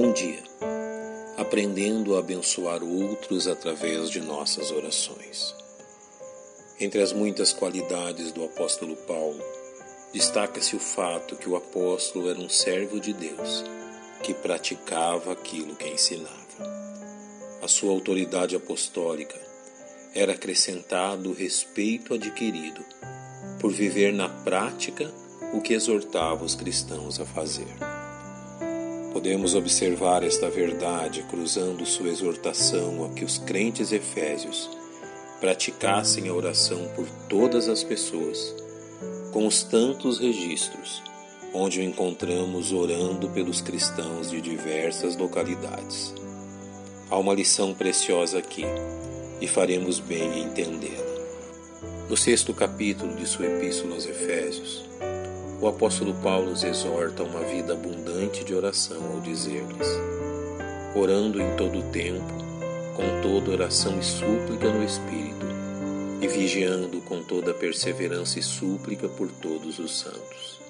Bom dia. Aprendendo a abençoar outros através de nossas orações. Entre as muitas qualidades do apóstolo Paulo, destaca-se o fato que o apóstolo era um servo de Deus, que praticava aquilo que ensinava. A sua autoridade apostólica era acrescentado o respeito adquirido por viver na prática o que exortava os cristãos a fazer. Podemos observar esta verdade cruzando sua exortação a que os crentes efésios praticassem a oração por todas as pessoas, com os tantos registros, onde o encontramos orando pelos cristãos de diversas localidades. Há uma lição preciosa aqui e faremos bem em entendê-la. No sexto capítulo de sua Epístola aos Efésios, o apóstolo Paulo os exorta a uma vida abundante de oração ao dizer-lhes: orando em todo o tempo, com toda oração e súplica no Espírito, e vigiando com toda perseverança e súplica por todos os santos.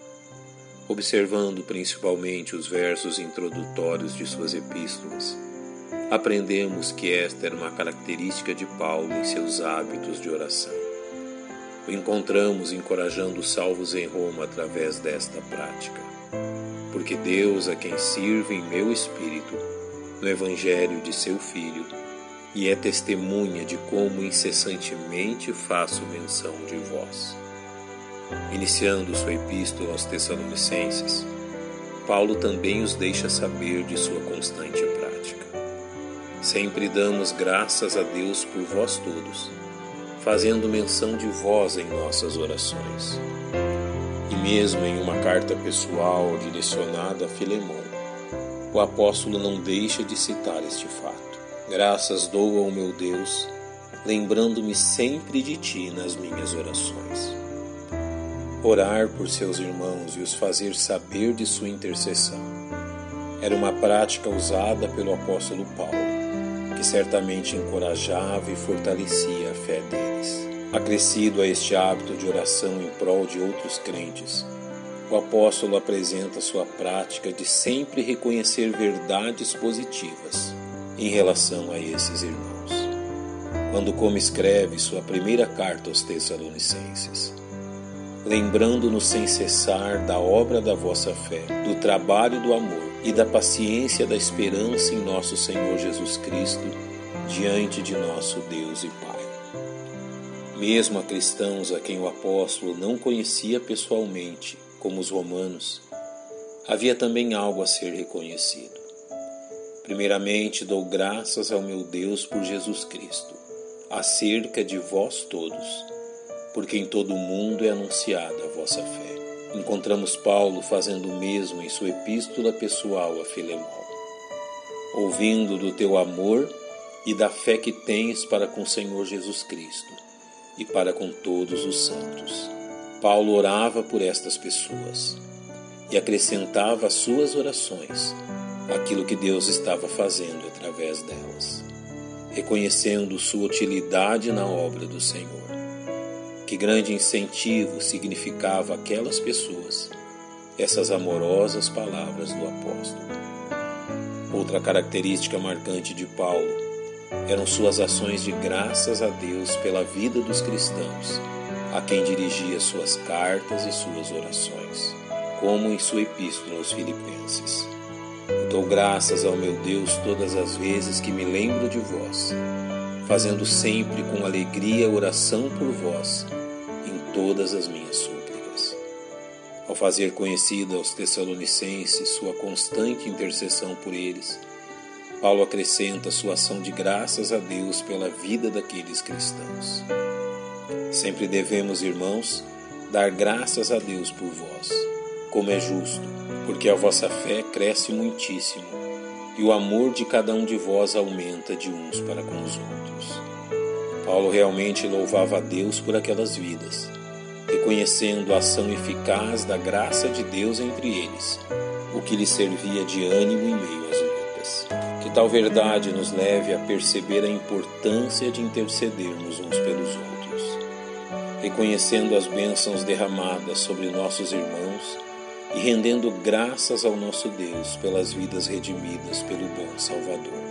Observando principalmente os versos introdutórios de suas epístolas, aprendemos que esta era uma característica de Paulo em seus hábitos de oração. Encontramos encorajando os salvos em Roma através desta prática. Porque Deus, a quem sirvo em meu espírito, no Evangelho de seu Filho, e é testemunha de como incessantemente faço menção de vós. Iniciando sua epístola aos Tessalonicenses, Paulo também os deixa saber de sua constante prática. Sempre damos graças a Deus por vós todos fazendo menção de vós em nossas orações. E mesmo em uma carta pessoal direcionada a Filemão, o apóstolo não deixa de citar este fato. Graças dou ao meu Deus, lembrando-me sempre de ti nas minhas orações. Orar por seus irmãos e os fazer saber de sua intercessão era uma prática usada pelo apóstolo Paulo que certamente encorajava e fortalecia a fé deles. Acrescido a este hábito de oração em prol de outros crentes, o apóstolo apresenta sua prática de sempre reconhecer verdades positivas em relação a esses irmãos. Quando, como escreve sua primeira carta aos Tessalonicenses, lembrando-nos sem cessar da obra da vossa fé, do trabalho do amor e da paciência da esperança em nosso Senhor Jesus Cristo diante de nosso Deus e Pai. Mesmo a cristãos a quem o apóstolo não conhecia pessoalmente, como os romanos, havia também algo a ser reconhecido. Primeiramente, dou graças ao meu Deus por Jesus Cristo, acerca de vós todos, porque em todo o mundo é anunciada a vossa fé. Encontramos Paulo fazendo o mesmo em sua epístola pessoal a Filemão. Ouvindo do teu amor e da fé que tens para com o Senhor Jesus Cristo e para com todos os santos. Paulo orava por estas pessoas e acrescentava às suas orações aquilo que Deus estava fazendo através delas, reconhecendo sua utilidade na obra do Senhor. Que grande incentivo significava aquelas pessoas essas amorosas palavras do apóstolo. Outra característica marcante de Paulo eram suas ações de graças a Deus pela vida dos cristãos, a quem dirigia suas cartas e suas orações, como em sua epístola aos Filipenses. Dou graças ao meu Deus todas as vezes que me lembro de vós, fazendo sempre com alegria oração por vós todas as minhas súplicas. Ao fazer conhecida aos Tessalonicenses sua constante intercessão por eles, Paulo acrescenta sua ação de graças a Deus pela vida daqueles cristãos. Sempre devemos, irmãos, dar graças a Deus por vós, como é justo, porque a vossa fé cresce muitíssimo e o amor de cada um de vós aumenta de uns para com os outros. Paulo realmente louvava a Deus por aquelas vidas reconhecendo a ação eficaz da graça de Deus entre eles, o que lhes servia de ânimo em meio às lutas. Que tal verdade nos leve a perceber a importância de intercedermos uns pelos outros, reconhecendo as bênçãos derramadas sobre nossos irmãos e rendendo graças ao nosso Deus pelas vidas redimidas pelo bom Salvador.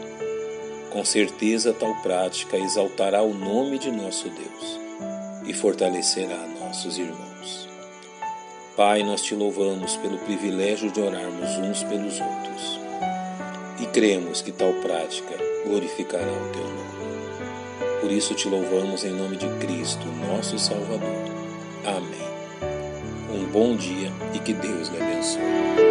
Com certeza, tal prática exaltará o nome de nosso Deus e fortalecerá nossos irmãos. Pai, nós te louvamos pelo privilégio de orarmos uns pelos outros cremos que tal prática glorificará o teu nome. Por isso te louvamos em nome de Cristo, nosso Salvador. Amém. Um bom dia e que Deus lhe abençoe.